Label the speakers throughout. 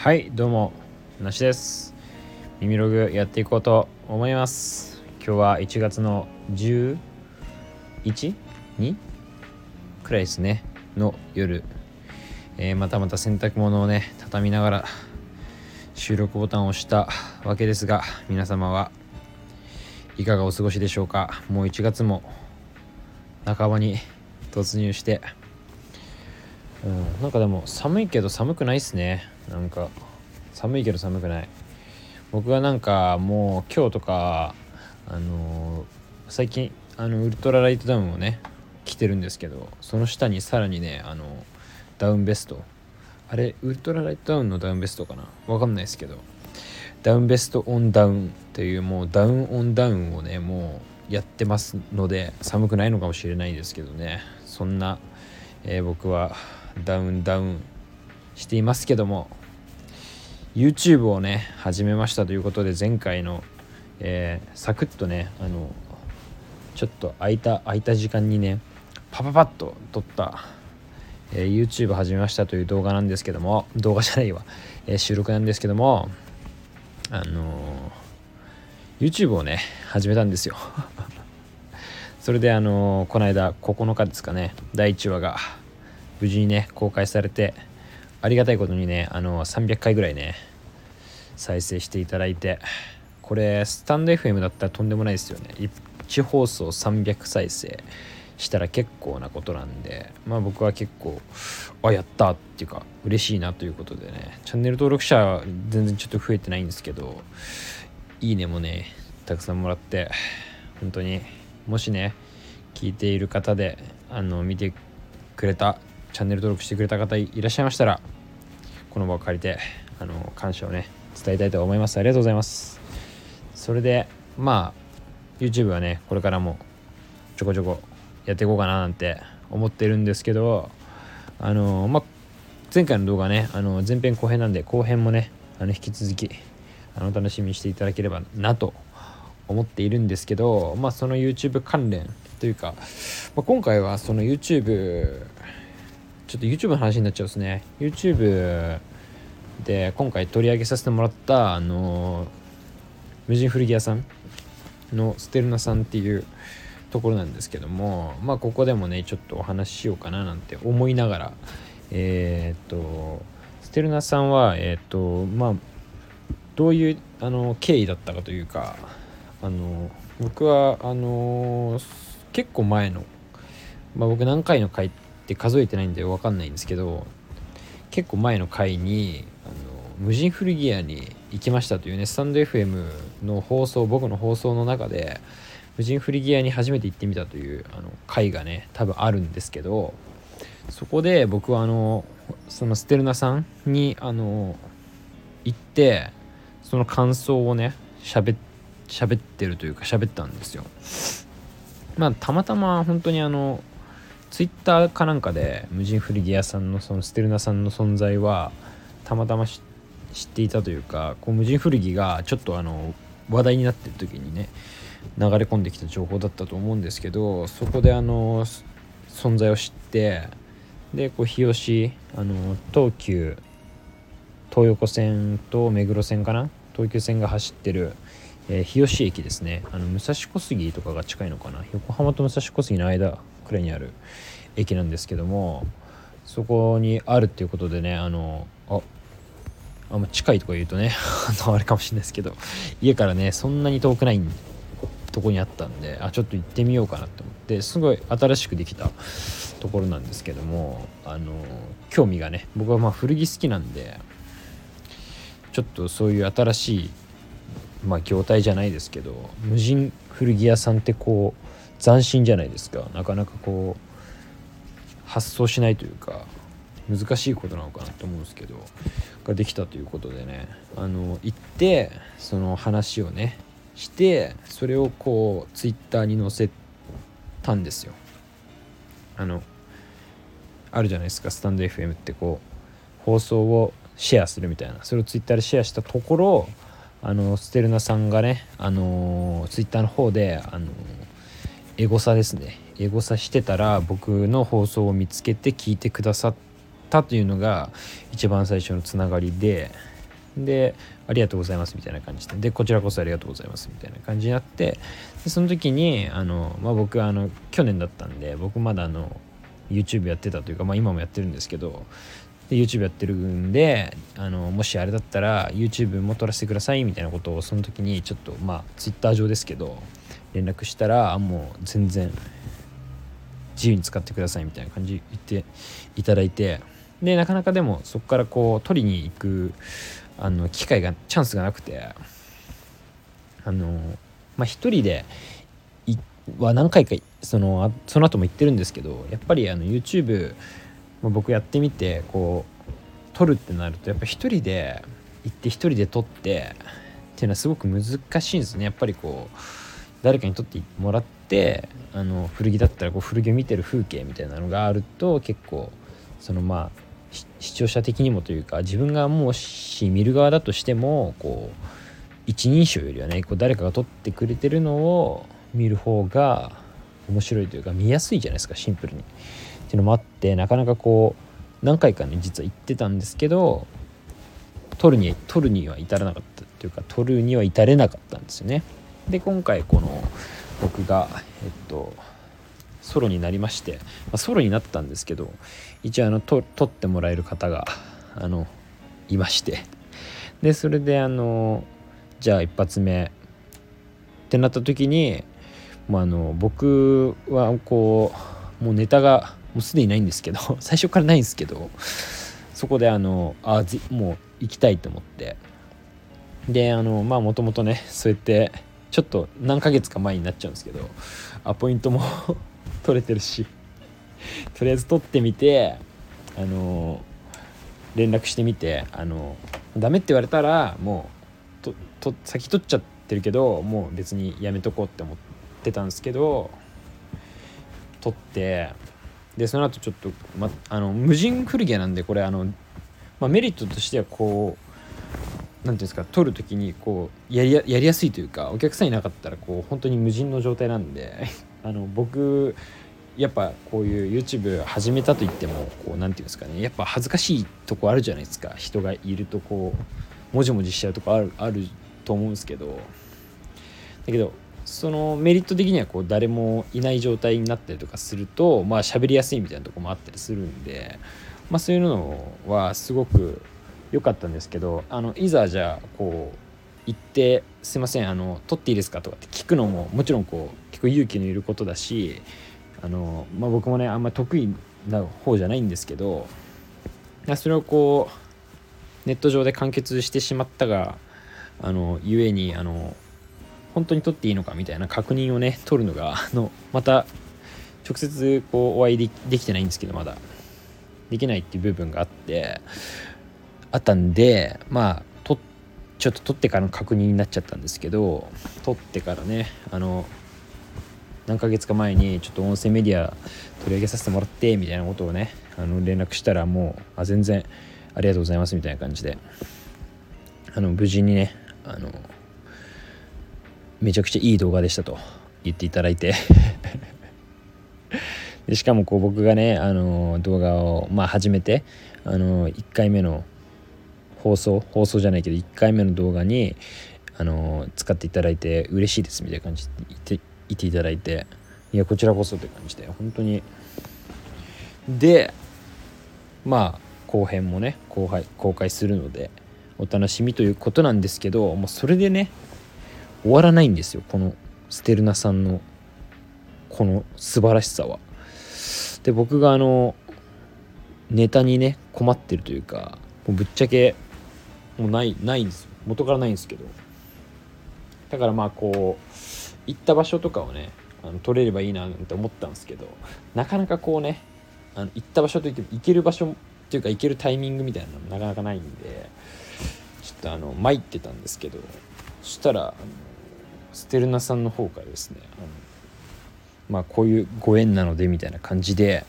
Speaker 1: はいどうもなしです耳ログやっていこうと思います今日は1月の 11?2? くらいですねの夜、えー、またまた洗濯物をね畳みながら収録ボタンを押したわけですが皆様はいかがお過ごしでしょうかもう1月も半ばに突入してうん、なんかでも寒いけど寒くないっすねなんか寒いけど寒くない。僕はなんかもう今日とかあのー、最近あのウルトラライトダウンをね着てるんですけどその下にさらにねあのダウンベスト。あれウルトラライトダウンのダウンベストかな？わかんないですけど。ダウンベストオンダウンっていうもうダウンオンダウンをねもうやってますので寒くないのかもしれないですけどね。そんな、えー、僕はダウンダウンしていますけども。YouTube をね始めましたということで前回の、えー、サクッとねあのちょっと空いた空いた時間にねパパパッと撮った、えー、YouTube 始めましたという動画なんですけども動画じゃないわ、えー、収録なんですけどもあの YouTube をね始めたんですよ。それであのこの間9日ですかね第1話が無事にね公開されてありがたいことにねあの300回ぐらいね再生していただいてこれスタンド FM だったらとんでもないですよね。1放送300再生したら結構なことなんでまあ僕は結構あやったっていうか嬉しいなということでね。チャンネル登録者全然ちょっと増えてないんですけどいいねもねたくさんもらって本当にもしね聞いている方であの見てくれたチャンネル登録してくれた方いらっしゃいましたらこの場を借りてあの感謝をね伝えたいと思います。ありがとうございます。それでまあ YouTube はねこれからもちょこちょこやっていこうかななんて思ってるんですけどあのまあ前回の動画ねあの前編後編なんで後編もねあの引き続きあの楽しみにしていただければなと思っているんですけどまあその YouTube 関連というか、まあ、今回はその YouTube ちょっと YouTube の話になっちゃうですね。YouTube で今回取り上げさせてもらったあの無人古着屋さんのステルナさんっていうところなんですけどもまあここでもねちょっとお話ししようかななんて思いながらえー、っとステルナさんはえー、っとまあどういうあの経緯だったかというかあの僕はあの結構前の、まあ、僕何回の回って数えてないんで分かんないんですけど結構前の回にあの無人古着屋に行きましたというねスタンド FM の放送僕の放送の中で無人古着屋に初めて行ってみたというあの回がね多分あるんですけどそこで僕はあのそのステルナさんにあの行ってその感想をね喋ってるというか喋ったんですよ。まあたまたま本当にあのツイッターかなんかで無人古着屋さんのそのステルナさんの存在はたまたま知っていたというかこう無人古着がちょっとあの話題になってる時にね流れ込んできた情報だったと思うんですけどそこであの存在を知ってでこう日吉あの東急東横線と目黒線かな？東急線が走ってる、えー、日吉駅ですね。あの武蔵小杉とかが近いのかな？横浜と武蔵小杉の間くらいにある駅なんですけどもそこにあるっていうことでねあのああんま近いとか言うとね あれかもしれないですけど家からねそんなに遠くないとこにあったんであちょっと行ってみようかなと思ってすごい新しくできたところなんですけどもあの興味がね僕はまあ古着好きなんでちょっとそういう新しいまあ業態じゃないですけど無人古着屋さんってこう斬新じゃないですか。なかなかこう発想しないというか難しいことなのかなって思うんですけどができたということでね。あの行ってその話をねしてそれをこうツイッターに載せたんですよ。あのあるじゃないですか。スタンド FM ってこう放送をシェアするみたいな。それをツイッターでシェアしたところあのステルナさんがねあのツイッターの方であのエゴサですね。エゴサしてたら僕の放送を見つけて聞いてくださったというのが一番最初のつながりででありがとうございますみたいな感じで。でこちらこそありがとうございますみたいな感じになってでその時にあの、まあ、僕あの去年だったんで僕まだあの YouTube やってたというか、まあ、今もやってるんですけど YouTube やってるんであのもしあれだったら YouTube も撮らせてくださいみたいなことをその時にちょっとまあ Twitter 上ですけど連絡したらもう全然自由に使ってくださいみたいな感じ言っていただいてでなかなかでもそこからこう取りに行くあの機会がチャンスがなくてあのまあ一人では何回かそのその後も言ってるんですけどやっぱりあの YouTube 僕やってみてこう撮るってなるとやっぱ一人で行って一人で撮ってっていうのはすごく難しいんですね。やっぱりこう誰かに撮ってもらってあの古着だったらこう古着を見てる風景みたいなのがあると結構そのまあ視聴者的にもというか自分がもし見る側だとしてもこう一人称よりはねこう誰かが撮ってくれてるのを見る方が面白いというか見やすいじゃないですかシンプルに。っていうのもあってなかなかこう何回かね実は行ってたんですけど撮るに撮るには至らなかったというか撮るには至れなかったんですよね。で今回この僕がえっとソロになりまして、まあ、ソロになったんですけど一応あの撮ってもらえる方があのいまして。でそれであのじゃあ一発目ってなった時に、まあ、あの僕はこうもうネタがもうすでにないんですけど 最初からないんですけどそこであのあもう行きたいと思って。であのまあもともとねそうやってちょっと何ヶ月か前になっちゃうんですけどアポイントも 取れてるしとりあえず取ってみてあの連絡してみてあのダメって言われたらもうとと先取っちゃってるけどもう別にやめとこうって思ってたんですけど取ってでその後ちょっと、ま、あの無人古着屋なんでこれあの、まあ、メリットとしてはこう何ていうんですか撮る時にこうやりやりやすいというかお客さんいなかったらこう本当に無人の状態なんで あの僕やっぱこういう YouTube 始めたと言ってもこう何て言うんですかねやっぱ恥ずかしいとこあるじゃないですか。人がいるとこうもじもじしちゃうとこあるあると思うんですけど。だけどそのメリット的にはこう誰もいない状態になったりとかするとまあ喋りやすいみたいなとこもあったりするんでまあそういうのはすごく良かったんですけどあのいざじゃあこう行って「すいませんあの撮っていいですか?」とかって聞くのももちろんこう結構勇気のいることだしあの、まあ、僕もねあんまり得意な方じゃないんですけどそれをこうネット上で完結してしまったがあのゆえにあの本当に撮っていいのかみたいな確認をね取るのがあのまた直接こうお会いできてないんですけどまだできないっていう部分があってあったんでまあとちょっと撮ってからの確認になっちゃったんですけど撮ってからねあの何ヶ月か前にちょっと音声メディア取り上げさせてもらってみたいなことをねあの連絡したらもうあ全然ありがとうございますみたいな感じで。あの無事にねあのめちゃくちゃいい動画でしたと言っていただいて。でしかもこう僕がねあの動画をまあ始めてあの1回目の放送放送じゃないけど1回目の動画にあの使っていただいて嬉しいですみたいな感じで言って言っていただいていやこちらこそって感じで本当に。でまあ後編もね後輩公開するのでお楽しみということなんですけどもうそれでね終わらないんですよ。このステルナさんのこの素晴らしさは。で僕があのネタにね困ってるというかもうぶっちゃけもうないないんですよ。元からないんですけど。だからまあこう行った場所とかをねあの撮れればいいななんて思ったんですけどなかなかこうねあの行った場所といっても行ける場所っていうか行けるタイミングみたいなのもなかなかないんでちょっとあの参ってたんですけどそしたらあのステルナさんの方からですねあのまあこういうご縁なのでみたいな感じで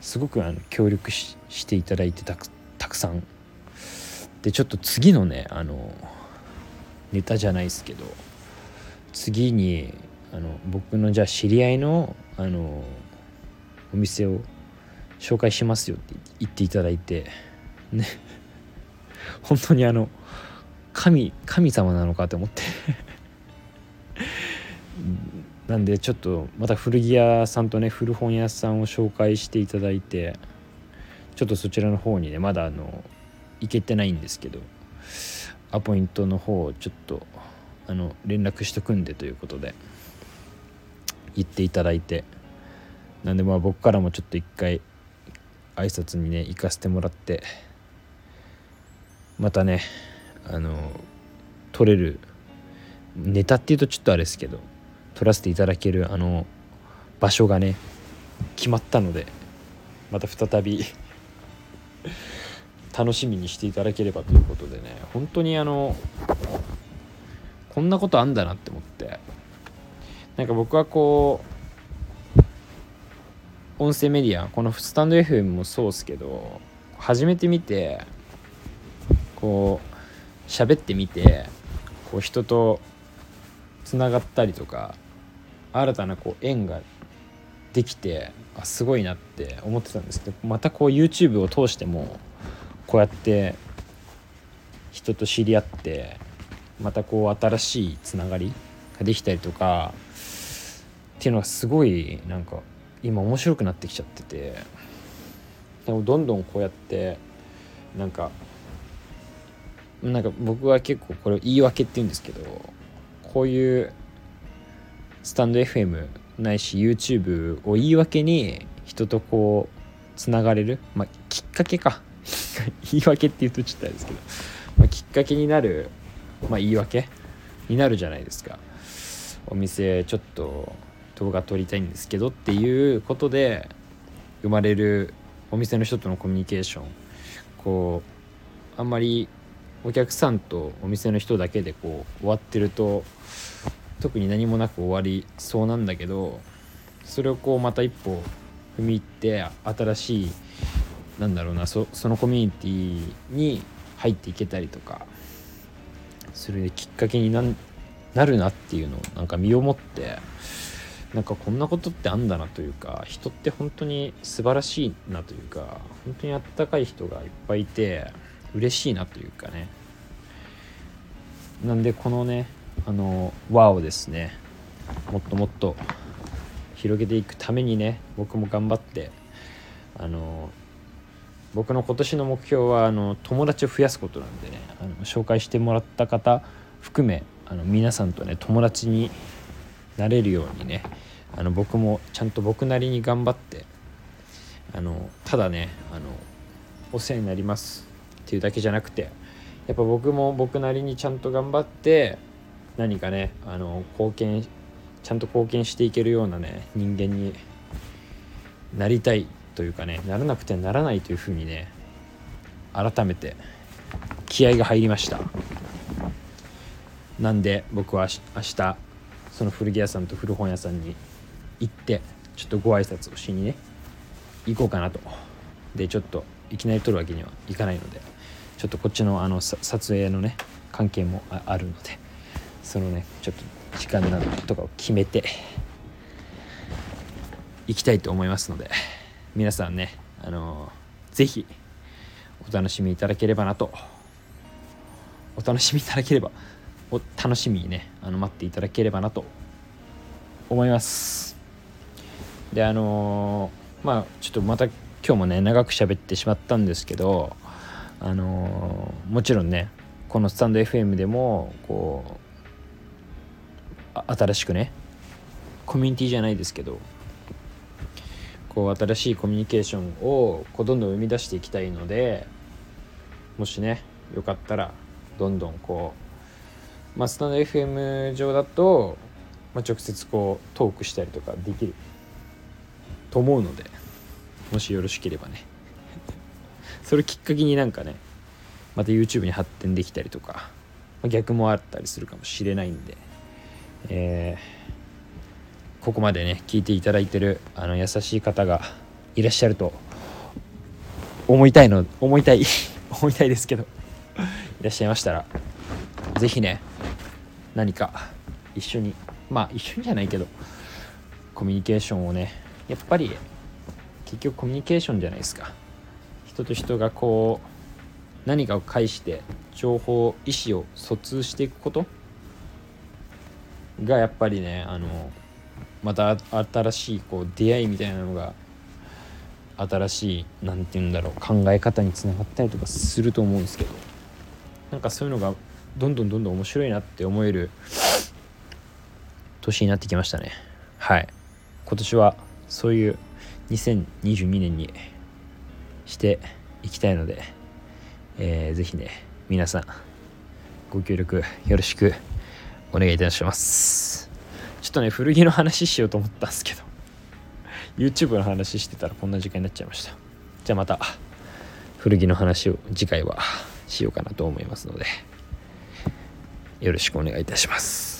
Speaker 1: すごくあの協力していただいてたくたくさんでちょっと次のねあのネタじゃないですけど次にあの僕のじゃあ知り合いのあのお店を紹介しますよって言っていただいてね 本当にあの神神様なのかと思って。なんでちょっとまた古着屋さんとね古本屋さんを紹介していただいてちょっとそちらの方にねまだあの行けてないんですけどアポイントの方をちょっとあの連絡しとくんでということで言っていただいてなんでまあ僕からもちょっと一回挨拶にね行かせてもらってまたねあの撮れるネタっていうとちょっとあれですけど撮らせていただけるあの場所がね決まったのでまた再び楽しみにしていただければということでね本当にあのこんなことあんだなって思って。なんか僕はこう音声メディアこのスタンド FM もそうですけど初めて見てこう喋ってみてこう人とつながったりとか新たなこう縁ができてあすごいなって思ってたんですけどまたこう YouTube を通してもこうやって人と知り合ってまたこう新しいつながりができたりとかっていうのがすごいなんか今面白くなってきちゃってて。でもどんどんこうやってなんかなんか僕は結構これ言い訳って言うんですけどこういうスタンド FM ないし YouTube を言い訳に人とこうつながれるまあきっかけか。言い訳って言うとちょっとあれですけど、まあ、きっかけになる、まあ、言い訳になるじゃないですか。お店ちょっと動画撮りたいんですけどっていうことで生まれるお店の人とのコミュニケーション。こうあんまりお客さんとお店の人だけでこう終わってると特に何もなく終わりそうなんだけどそれをこうまた一歩踏み入って新しいなんだろうなそそのコミュニティに入っていけたりとかそれできっかけにななるなっていうのをなんか身をもってなんかこんなことってあんだなというか人って本当に素晴らしいなというか本当にあったかい人がいっぱいいて嬉しいなというかね。なんでこのねあの輪をですねもっともっと広げていくためにね僕も頑張ってあの僕の今年の目標はあの友達を増やすことなんでねあの紹介してもらった方含めあの皆さんとね友達になれるようにねあの僕もちゃんと僕なりに頑張ってあのただねあのお世話になりますっていうだけじゃなくてやっぱ僕も僕なりにちゃんと頑張って何かねあの貢献ちゃんと貢献していけるようなね人間になりたいというかねならなくてはならないというふうにね改めて気合が入りました。なんで僕は明日その古着屋さんと古本屋さんに行ってちょっとご挨拶をしにね行こうかなと。でちょっといきなり撮るわけにはいかないのでちょっとこっちのあの撮影のね関係もあるのでそのねちょっと時間などとかを決めて行きたいと思いますので。皆さんねあの是非お楽しみいただければなと。お楽しみいただければお楽しみにねあの待っていただければなと。思います。であのまあちょっとまた今日もね長く喋ってしまったんですけどあのもちろんねこのスタンド FM でもこう新しくねコミュニティじゃないですけどこう新しいコミュニケーションをこうどんどん生み出していきたいのでもしねよかったらどんどんこう、まあ、スタンド FM 上だと、まあ、直接こうトークしたりとかできると思うのでもしよろしければね。それきっかけになんかねまた YouTube に発展できたりとか、まあ、逆もあったりするかもしれないんで、えーここまでね聞いていただいてるあの優しい方がいらっしゃると思いたいの思いたい 思いたいですけどいらっしゃいましたら是非ね何か一緒にまあ一緒にじゃないけどコミュニケーションをねやっぱり結局コミュニケーションじゃないですか。人と人がこう何かを介して情報意思を疎通していくことがやっぱりねあのまた新しいこう出会いみたいなのが新しい何て言うんだろう考え方につながったりとかすると思うんですけど。なんかそういうのがどんどんどんどん面白いなって思える年になってきましたね。はい。今年はそういう2022年にしていきたいので、えー、ぜひね皆さんご協力よろしくお願いいたします。とね古着の話しようと思ったんですけど。YouTube の話してたらこんな時間になっちゃいました。じゃあまた古着の話を次回はしようかなと思いますのでよろしくお願いいたします。